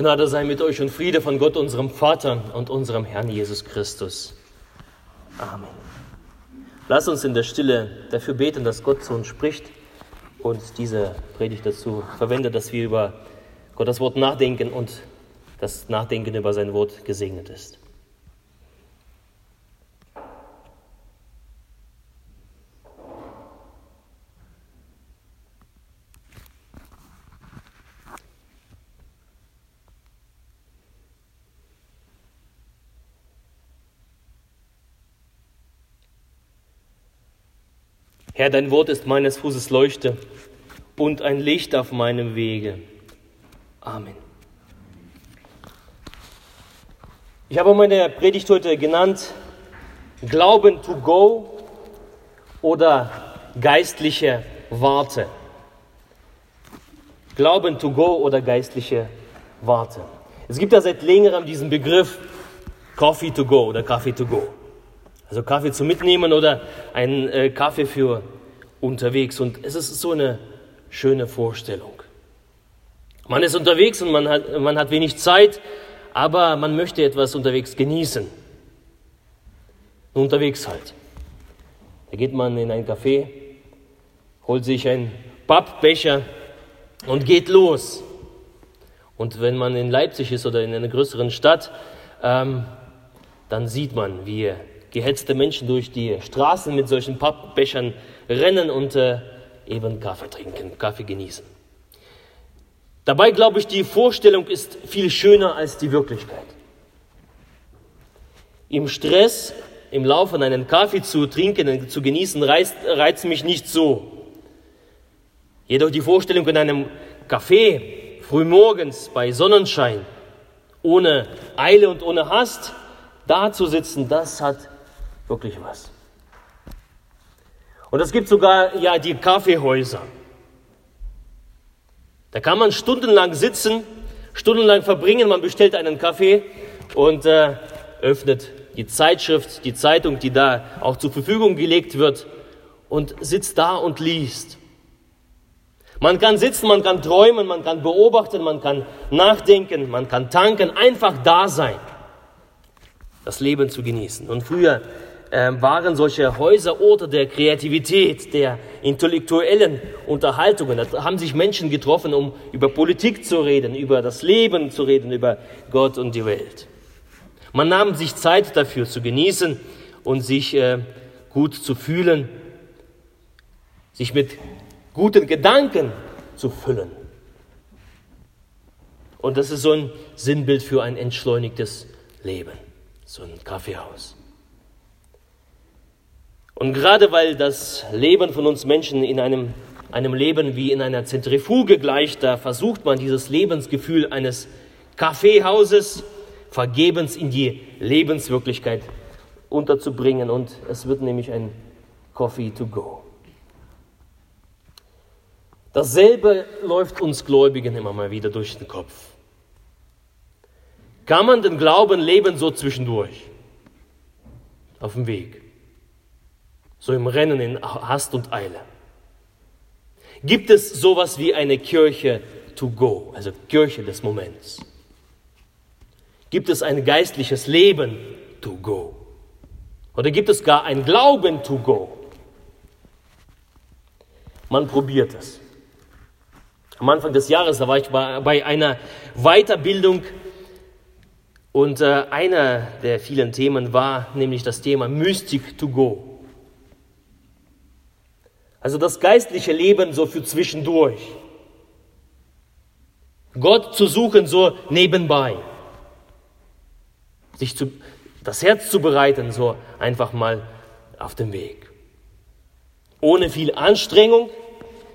Gnade sei mit euch und Friede von Gott, unserem Vater und unserem Herrn Jesus Christus. Amen. Lass uns in der Stille dafür beten, dass Gott zu uns spricht und diese Predigt dazu verwendet, dass wir über Gottes Wort nachdenken und das Nachdenken über sein Wort gesegnet ist. Herr, dein Wort ist meines Fußes Leuchte und ein Licht auf meinem Wege. Amen. Ich habe meine Predigt heute genannt Glauben to go oder geistliche Warte. Glauben to go oder geistliche Warte. Es gibt ja seit längerem diesen Begriff Coffee to go oder Kaffee to go. Also Kaffee zu mitnehmen oder einen äh, Kaffee für unterwegs. Und es ist so eine schöne Vorstellung. Man ist unterwegs und man hat, man hat wenig Zeit, aber man möchte etwas unterwegs genießen. Unterwegs halt. Da geht man in ein Café, holt sich einen Pappbecher und geht los. Und wenn man in Leipzig ist oder in einer größeren Stadt, ähm, dann sieht man, wie gehetzte Menschen durch die Straßen mit solchen Pappbechern rennen und äh, eben Kaffee trinken, Kaffee genießen. Dabei glaube ich, die Vorstellung ist viel schöner als die Wirklichkeit. Im Stress, im Laufen einen Kaffee zu trinken, zu genießen, reizt, reizt mich nicht so. Jedoch die Vorstellung in einem Café, frühmorgens bei Sonnenschein, ohne Eile und ohne Hast, da zu sitzen, das hat wirklich was. Und es gibt sogar ja die Kaffeehäuser. Da kann man stundenlang sitzen, stundenlang verbringen, man bestellt einen Kaffee und äh, öffnet die Zeitschrift, die Zeitung, die da auch zur Verfügung gelegt wird und sitzt da und liest. Man kann sitzen, man kann träumen, man kann beobachten, man kann nachdenken, man kann tanken, einfach da sein, das Leben zu genießen. Und früher ähm, waren solche Häuser Orte der Kreativität, der intellektuellen Unterhaltungen. Da haben sich Menschen getroffen, um über Politik zu reden, über das Leben zu reden, über Gott und die Welt. Man nahm sich Zeit dafür zu genießen und sich äh, gut zu fühlen, sich mit guten Gedanken zu füllen. Und das ist so ein Sinnbild für ein entschleunigtes Leben, so ein Kaffeehaus. Und gerade weil das Leben von uns Menschen in einem, einem Leben wie in einer Zentrifuge gleicht, da versucht man dieses Lebensgefühl eines Kaffeehauses vergebens in die Lebenswirklichkeit unterzubringen. Und es wird nämlich ein Coffee to go. Dasselbe läuft uns Gläubigen immer mal wieder durch den Kopf. Kann man den Glauben leben so zwischendurch? Auf dem Weg so im Rennen in Hast und Eile. Gibt es sowas wie eine Kirche to go, also Kirche des Moments? Gibt es ein geistliches Leben to go? Oder gibt es gar ein Glauben to go? Man probiert es. Am Anfang des Jahres, da war ich bei, einer Weiterbildung und äh, einer der vielen Themen war nämlich das Thema Mystik to go. Also das geistliche Leben so für zwischendurch. Gott zu suchen so nebenbei. Sich zu, das Herz zu bereiten so einfach mal auf dem Weg. Ohne viel Anstrengung,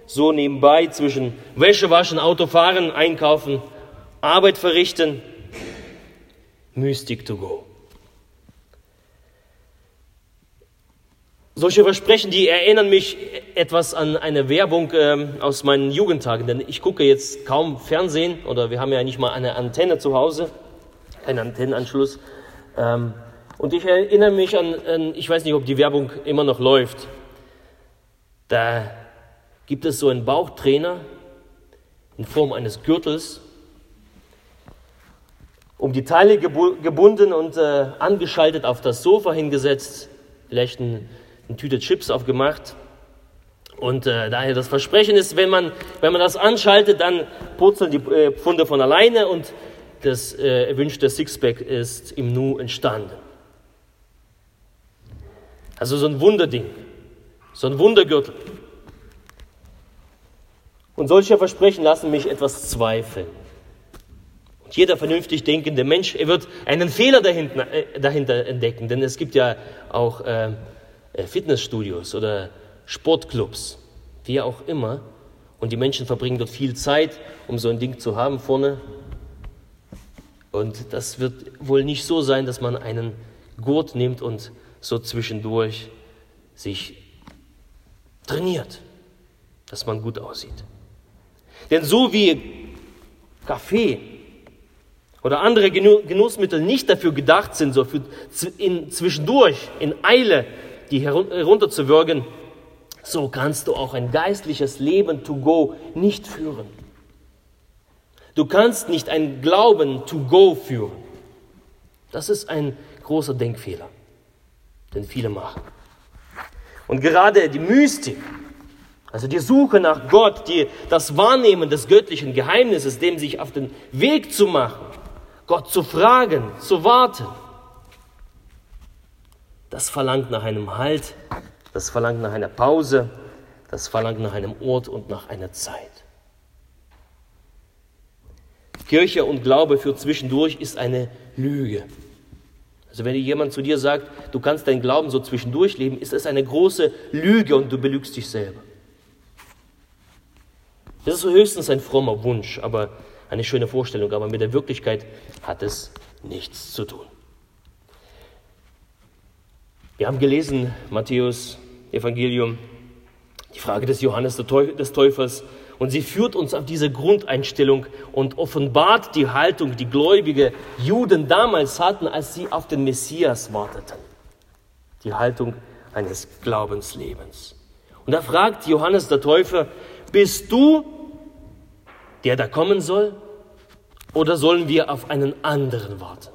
so nebenbei zwischen Wäsche waschen, Autofahren, einkaufen, Arbeit verrichten. Mystic to go. Solche Versprechen, die erinnern mich etwas an eine Werbung ähm, aus meinen Jugendtagen, denn ich gucke jetzt kaum Fernsehen oder wir haben ja nicht mal eine Antenne zu Hause, keinen Antennenanschluss. Ähm, und ich erinnere mich an, an, ich weiß nicht, ob die Werbung immer noch läuft. Da gibt es so einen Bauchtrainer in Form eines Gürtels um die Teile gebunden und äh, angeschaltet auf das Sofa hingesetzt, vielleicht ein, eine Tüte Chips aufgemacht. Und äh, daher das Versprechen ist, wenn man, wenn man das anschaltet, dann purzeln die äh, Pfunde von alleine und das äh, erwünschte Sixpack ist im Nu entstanden. Also so ein Wunderding, so ein Wundergürtel. Und solche Versprechen lassen mich etwas zweifeln. Und jeder vernünftig denkende Mensch, er wird einen Fehler dahinter, äh, dahinter entdecken, denn es gibt ja auch äh, Fitnessstudios oder Sportclubs, wie auch immer. Und die Menschen verbringen dort viel Zeit, um so ein Ding zu haben vorne. Und das wird wohl nicht so sein, dass man einen Gurt nimmt und so zwischendurch sich trainiert, dass man gut aussieht. Denn so wie Kaffee oder andere Genussmittel nicht dafür gedacht sind, so für in, zwischendurch in Eile die herunterzuwürgen, so kannst du auch ein geistliches Leben to go nicht führen. Du kannst nicht ein Glauben to go führen. Das ist ein großer Denkfehler, den viele machen. Und gerade die Mystik, also die Suche nach Gott, die, das Wahrnehmen des göttlichen Geheimnisses, dem sich auf den Weg zu machen, Gott zu fragen, zu warten, das verlangt nach einem Halt, das verlangt nach einer Pause, das verlangt nach einem Ort und nach einer Zeit. Kirche und Glaube für zwischendurch ist eine Lüge. Also wenn jemand zu dir sagt, du kannst deinen Glauben so zwischendurch leben, ist es eine große Lüge und du belügst dich selber. Das ist höchstens ein frommer Wunsch, aber eine schöne Vorstellung, aber mit der Wirklichkeit hat es nichts zu tun. Wir haben gelesen, Matthäus Evangelium, die Frage des Johannes des Täufers, und sie führt uns auf diese Grundeinstellung und offenbart die Haltung, die gläubige Juden damals hatten, als sie auf den Messias warteten. Die Haltung eines Glaubenslebens. Und da fragt Johannes der Täufer, bist du der da kommen soll? Oder sollen wir auf einen anderen warten?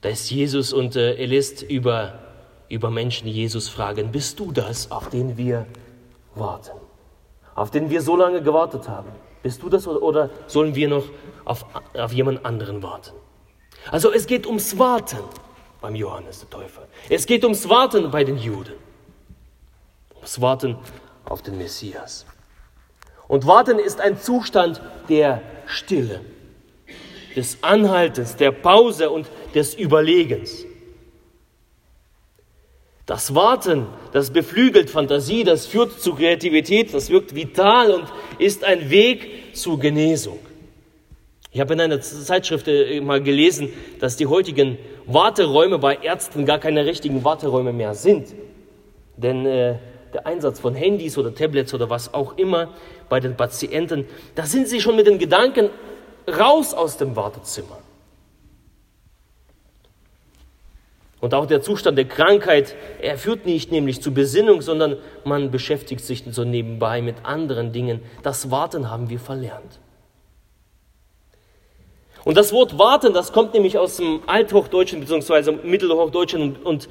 Da ist Jesus und äh, er lässt über, über Menschen Jesus fragen, bist du das, auf den wir warten? Auf den wir so lange gewartet haben? Bist du das oder, oder sollen wir noch auf, auf jemand anderen warten? Also es geht ums Warten beim Johannes der Täufer. Es geht ums Warten bei den Juden das Warten auf den Messias. Und Warten ist ein Zustand der Stille, des Anhaltens, der Pause und des Überlegens. Das Warten, das beflügelt Fantasie, das führt zu Kreativität, das wirkt vital und ist ein Weg zur Genesung. Ich habe in einer Zeitschrift äh, mal gelesen, dass die heutigen Warteräume bei Ärzten gar keine richtigen Warteräume mehr sind. Denn äh, der Einsatz von Handys oder Tablets oder was auch immer bei den Patienten, da sind sie schon mit den Gedanken raus aus dem Wartezimmer. Und auch der Zustand der Krankheit, er führt nicht nämlich zu Besinnung, sondern man beschäftigt sich so nebenbei mit anderen Dingen. Das Warten haben wir verlernt. Und das Wort warten, das kommt nämlich aus dem Althochdeutschen bzw. Mittelhochdeutschen und,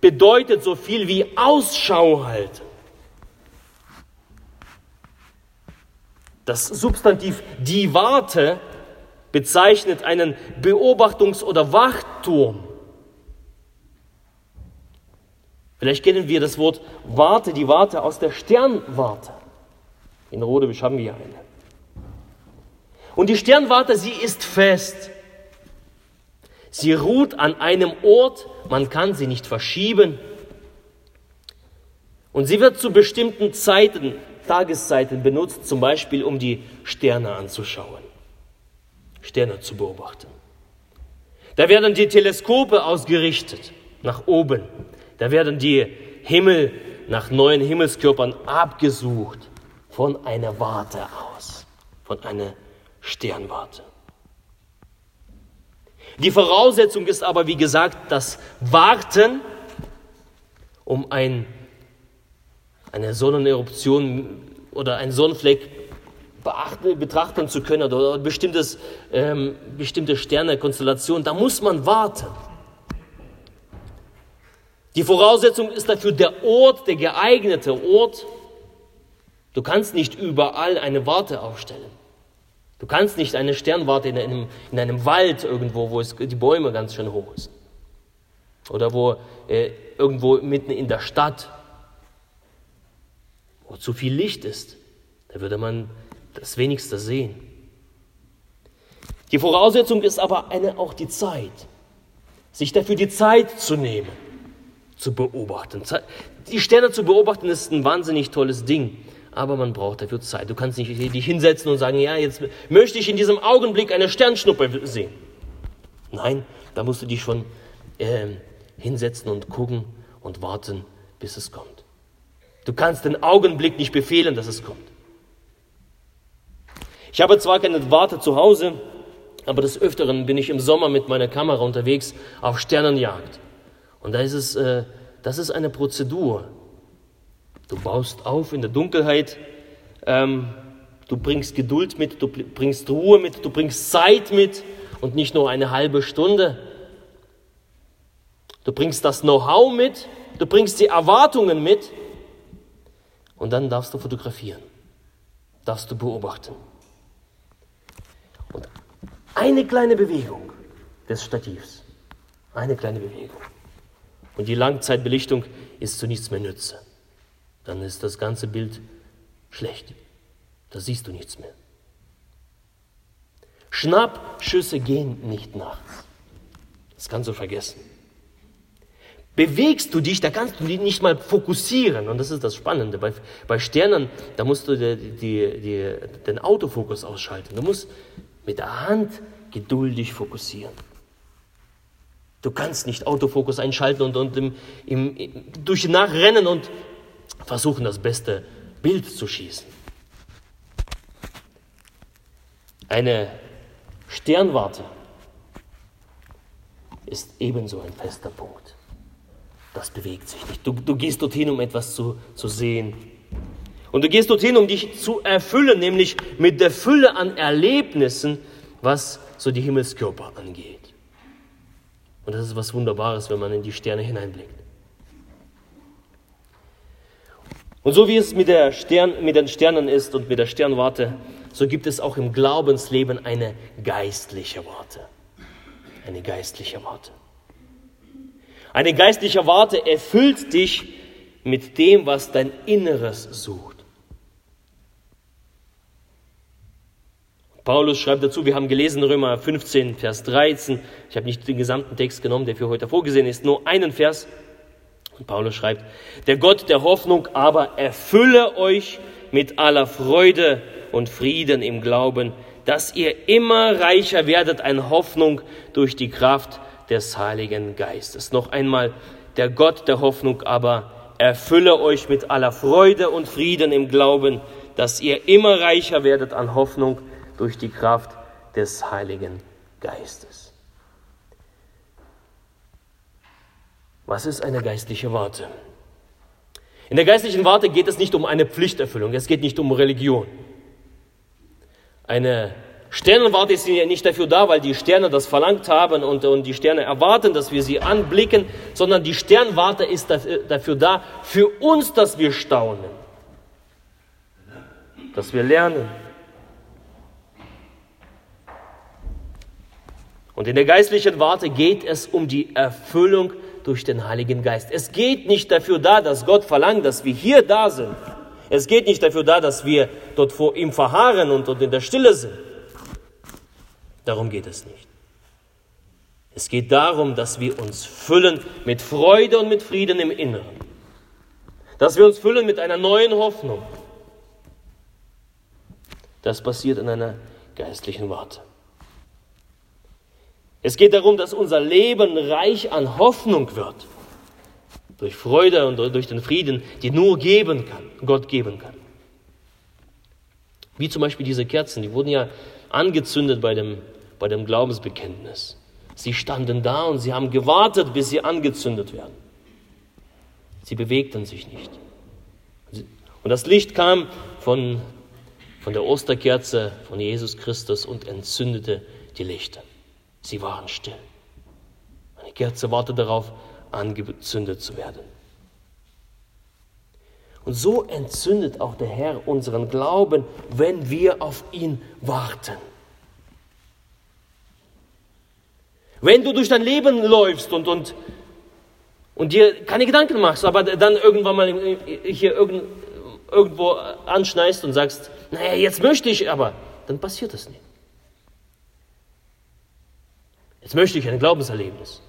bedeutet so viel wie Ausschau halten. Das Substantiv die Warte bezeichnet einen Beobachtungs- oder Wachturm. Vielleicht kennen wir das Wort Warte, die Warte aus der Sternwarte. In Rodewisch haben wir eine. Und die Sternwarte, sie ist fest. Sie ruht an einem Ort, man kann sie nicht verschieben. Und sie wird zu bestimmten Zeiten, Tageszeiten benutzt, zum Beispiel um die Sterne anzuschauen, Sterne zu beobachten. Da werden die Teleskope ausgerichtet nach oben. Da werden die Himmel nach neuen Himmelskörpern abgesucht von einer Warte aus, von einer Sternwarte. Die Voraussetzung ist aber, wie gesagt, das Warten, um ein, eine Sonneneruption oder ein Sonnenfleck beachten, betrachten zu können oder bestimmtes, ähm, bestimmte Sternekonstellationen, da muss man warten. Die Voraussetzung ist dafür der Ort, der geeignete Ort. Du kannst nicht überall eine Warte aufstellen. Du kannst nicht eine Sternwarte in einem, in einem Wald irgendwo, wo es, die Bäume ganz schön hoch sind. Oder wo äh, irgendwo mitten in der Stadt, wo zu viel Licht ist. Da würde man das wenigste sehen. Die Voraussetzung ist aber eine, auch die Zeit. Sich dafür die Zeit zu nehmen zu beobachten. Die Sterne zu beobachten ist ein wahnsinnig tolles Ding, aber man braucht dafür Zeit. Du kannst nicht dich hinsetzen und sagen, ja, jetzt möchte ich in diesem Augenblick eine Sternschnuppe sehen. Nein, da musst du dich schon äh, hinsetzen und gucken und warten, bis es kommt. Du kannst den Augenblick nicht befehlen, dass es kommt. Ich habe zwar keine Warte zu Hause, aber des Öfteren bin ich im Sommer mit meiner Kamera unterwegs auf Sternenjagd. Und da ist es, äh, das ist eine Prozedur. Du baust auf in der Dunkelheit, ähm, du bringst Geduld mit, du bringst Ruhe mit, du bringst Zeit mit und nicht nur eine halbe Stunde. Du bringst das Know-how mit, du bringst die Erwartungen mit und dann darfst du fotografieren, darfst du beobachten. Und eine kleine Bewegung des Stativs, eine kleine Bewegung und die Langzeitbelichtung ist zu nichts mehr Nütze. Dann ist das ganze Bild schlecht. Da siehst du nichts mehr. Schnappschüsse gehen nicht nachts. Das kannst du vergessen. Bewegst du dich, da kannst du dich nicht mal fokussieren. Und das ist das Spannende. Bei, bei Sternen, da musst du die, die, die, den Autofokus ausschalten. Du musst mit der Hand geduldig fokussieren. Du kannst nicht Autofokus einschalten und, und im, im, durch die Nacht rennen und versuchen, das beste Bild zu schießen. Eine Sternwarte ist ebenso ein fester Punkt. Das bewegt sich nicht. Du, du gehst dorthin, um etwas zu, zu sehen. Und du gehst dorthin, um dich zu erfüllen, nämlich mit der Fülle an Erlebnissen, was so die Himmelskörper angeht. Und das ist was Wunderbares, wenn man in die Sterne hineinblickt. Und so wie es mit, der Stern, mit den Sternen ist und mit der Sternwarte, so gibt es auch im Glaubensleben eine geistliche Warte. Eine geistliche Warte. Eine geistliche Warte erfüllt dich mit dem, was dein Inneres sucht. Paulus schreibt dazu, wir haben gelesen Römer 15, Vers 13. Ich habe nicht den gesamten Text genommen, der für heute vorgesehen ist, nur einen Vers. Und Paulus schreibt, der Gott der Hoffnung aber erfülle euch mit aller Freude und Frieden im Glauben, dass ihr immer reicher werdet an Hoffnung durch die Kraft des Heiligen Geistes. Noch einmal, der Gott der Hoffnung aber erfülle euch mit aller Freude und Frieden im Glauben, dass ihr immer reicher werdet an Hoffnung durch die Kraft des Heiligen Geistes. Was ist eine geistliche Warte? In der geistlichen Warte geht es nicht um eine Pflichterfüllung, es geht nicht um Religion. Eine Sternenwarte ist ja nicht dafür da, weil die Sterne das verlangt haben und, und die Sterne erwarten, dass wir sie anblicken, sondern die Sternwarte ist dafür da, für uns, dass wir staunen, dass wir lernen, Und in der geistlichen Warte geht es um die Erfüllung durch den Heiligen Geist. Es geht nicht dafür da, dass Gott verlangt, dass wir hier da sind. Es geht nicht dafür da, dass wir dort vor ihm verharren und, und in der Stille sind. Darum geht es nicht. Es geht darum, dass wir uns füllen mit Freude und mit Frieden im Inneren. Dass wir uns füllen mit einer neuen Hoffnung. Das passiert in einer geistlichen Warte. Es geht darum, dass unser Leben reich an Hoffnung wird. Durch Freude und durch den Frieden, die nur geben kann, Gott geben kann. Wie zum Beispiel diese Kerzen, die wurden ja angezündet bei dem, bei dem Glaubensbekenntnis. Sie standen da und sie haben gewartet, bis sie angezündet werden. Sie bewegten sich nicht. Und das Licht kam von, von der Osterkerze von Jesus Christus und entzündete die Lichter. Sie waren still. Eine Kerze wartete darauf, angezündet zu werden. Und so entzündet auch der Herr unseren Glauben, wenn wir auf ihn warten. Wenn du durch dein Leben läufst und, und, und dir keine Gedanken machst, aber dann irgendwann mal hier irgend, irgendwo anschneist und sagst, naja, jetzt möchte ich, aber dann passiert das nicht. Jetzt möchte ich ein Glaubenserlebnis.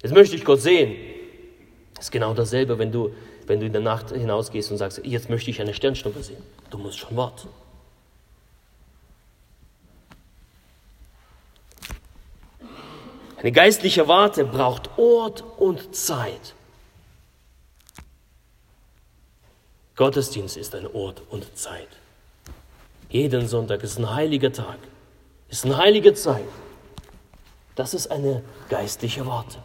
Jetzt möchte ich Gott sehen. Das ist genau dasselbe, wenn du, wenn du in der Nacht hinausgehst und sagst, jetzt möchte ich eine Sternschnuppe sehen. Du musst schon warten. Eine geistliche Warte braucht Ort und Zeit. Gottesdienst ist ein Ort und Zeit. Jeden Sonntag ist ein heiliger Tag, ist eine heilige Zeit. Das ist eine geistliche Warte.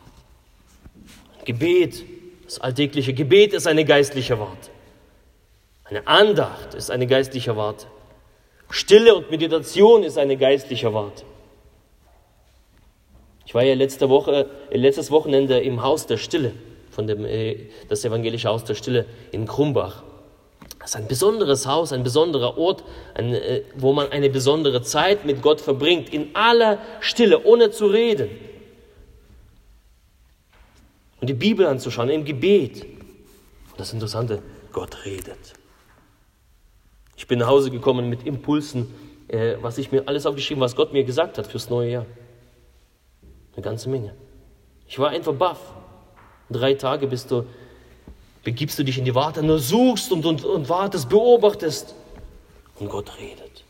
Ein Gebet, das alltägliche Gebet ist eine geistliche Warte. Eine Andacht ist eine geistliche Warte. Stille und Meditation ist eine geistliche Warte. Ich war ja letzte Woche, äh, letztes Wochenende im Haus der Stille, von dem, äh, das evangelische Haus der Stille in Krumbach. Das ist ein besonderes Haus, ein besonderer Ort, ein, äh, wo man eine besondere Zeit mit Gott verbringt, in aller Stille, ohne zu reden. Und die Bibel anzuschauen, im Gebet. Und das Interessante, Gott redet. Ich bin nach Hause gekommen mit Impulsen, äh, was ich mir alles aufgeschrieben, was Gott mir gesagt hat fürs neue Jahr. Eine ganze Menge. Ich war einfach baff. Drei Tage bist du, begibst du dich in die Warte, nur suchst und, und, und wartest, beobachtest. Und Gott redet.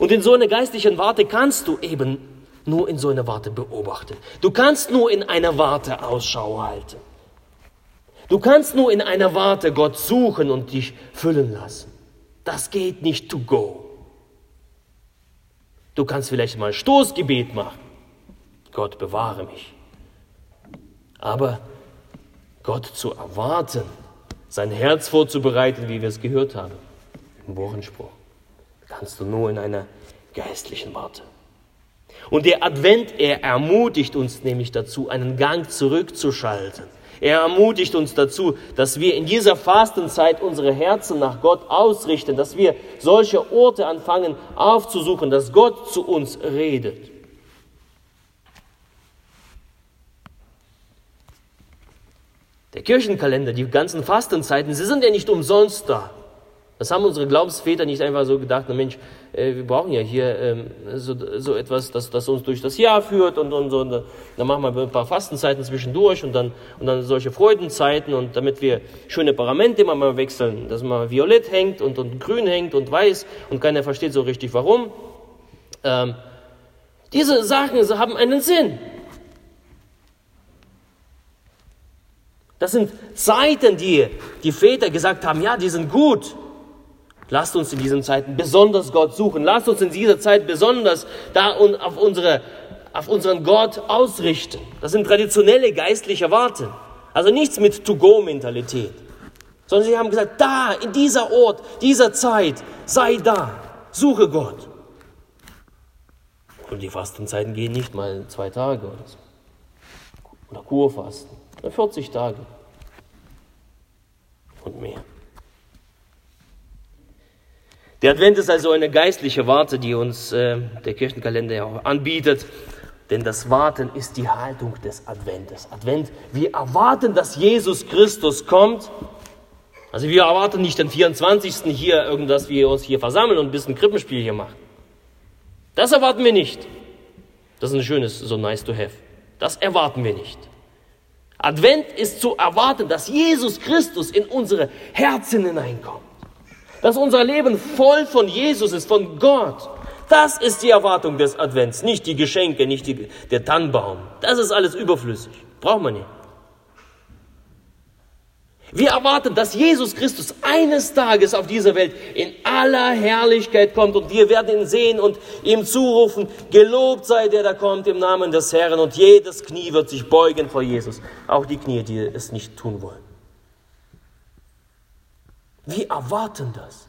Und in so einer geistlichen Warte kannst du eben nur in so einer Warte beobachten. Du kannst nur in einer Warte Ausschau halten. Du kannst nur in einer Warte Gott suchen und dich füllen lassen. Das geht nicht to go. Du kannst vielleicht mal Stoßgebet machen. Gott bewahre mich. Aber Gott zu erwarten, sein Herz vorzubereiten, wie wir es gehört haben, im Wochenspruch, kannst du nur in einer geistlichen Warte. Und der Advent, er ermutigt uns nämlich dazu, einen Gang zurückzuschalten er ermutigt uns dazu, dass wir in dieser Fastenzeit unsere Herzen nach Gott ausrichten, dass wir solche Orte anfangen aufzusuchen, dass Gott zu uns redet. Der Kirchenkalender, die ganzen Fastenzeiten, sie sind ja nicht umsonst da. Das haben unsere Glaubensväter nicht einfach so gedacht, na Mensch, äh, wir brauchen ja hier ähm, so, so etwas, das, das uns durch das Jahr führt und, und so. Und dann machen wir ein paar Fastenzeiten zwischendurch und dann, und dann solche Freudenzeiten und damit wir schöne Paramente immer mal wechseln, dass man violett hängt und, und grün hängt und weiß und keiner versteht so richtig warum. Ähm, diese Sachen haben einen Sinn. Das sind Zeiten, die die Väter gesagt haben, ja, die sind gut. Lasst uns in diesen Zeiten besonders Gott suchen. Lasst uns in dieser Zeit besonders da und auf, unsere, auf unseren Gott ausrichten. Das sind traditionelle geistliche Worte. Also nichts mit To-Go-Mentalität. Sondern sie haben gesagt, da, in dieser Ort, dieser Zeit, sei da. Suche Gott. Und die Fastenzeiten gehen nicht mal zwei Tage oder so. Oder Kurfasten. 40 Tage. Und mehr. Der Advent ist also eine geistliche Warte, die uns äh, der Kirchenkalender ja auch anbietet. Denn das Warten ist die Haltung des Adventes. Advent, wir erwarten, dass Jesus Christus kommt. Also wir erwarten nicht den 24. hier irgendwas, wir uns hier versammeln und ein bisschen Krippenspiel hier machen. Das erwarten wir nicht. Das ist ein schönes, so nice to have. Das erwarten wir nicht. Advent ist zu erwarten, dass Jesus Christus in unsere Herzen hineinkommt. Dass unser Leben voll von Jesus ist, von Gott. Das ist die Erwartung des Advents, nicht die Geschenke, nicht die, der Tannenbaum. Das ist alles überflüssig. Braucht man nicht. Wir erwarten, dass Jesus Christus eines Tages auf dieser Welt in aller Herrlichkeit kommt und wir werden ihn sehen und ihm zurufen, gelobt sei der, der kommt im Namen des Herrn und jedes Knie wird sich beugen vor Jesus, auch die Knie, die es nicht tun wollen. Wir erwarten das.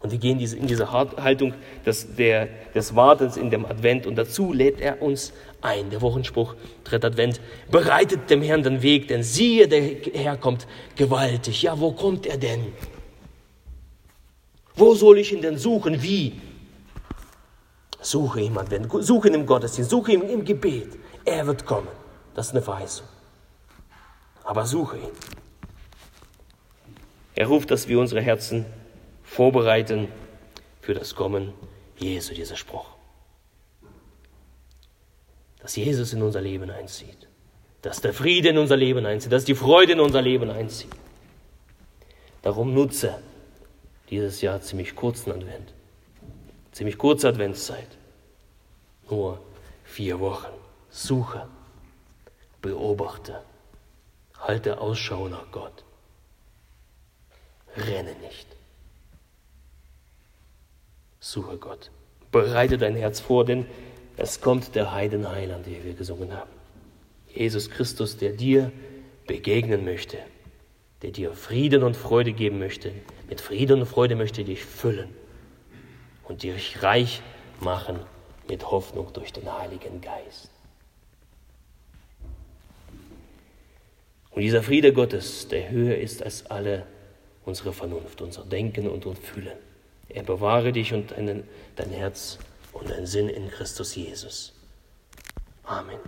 Und wir gehen in diese Haltung des, der, des Wartens in dem Advent und dazu lädt er uns ein. Der Wochenspruch, dritter Advent, bereitet dem Herrn den Weg, denn siehe, der Herr kommt gewaltig. Ja, wo kommt er denn? Wo soll ich ihn denn suchen? Wie? Suche jemanden, suche ihn im Gottesdienst, suche ihn im Gebet. Er wird kommen. Das ist eine Verheißung. Aber suche ihn. Er ruft, dass wir unsere Herzen vorbereiten für das Kommen Jesu, dieser Spruch. Dass Jesus in unser Leben einzieht, dass der Friede in unser Leben einzieht, dass die Freude in unser Leben einzieht. Darum nutze dieses Jahr ziemlich kurzen Advent, ziemlich kurze Adventszeit, nur vier Wochen. Suche, beobachte, halte Ausschau nach Gott. Renne nicht. Suche Gott. Bereite dein Herz vor, denn es kommt der Heidenheiland, den wir gesungen haben. Jesus Christus, der dir begegnen möchte, der dir Frieden und Freude geben möchte. Mit Frieden und Freude möchte dich füllen und dich reich machen mit Hoffnung durch den Heiligen Geist. Und dieser Friede Gottes, der höher ist als alle unsere Vernunft, unser Denken und unser Fühlen. Er bewahre dich und dein, dein Herz und dein Sinn in Christus Jesus. Amen.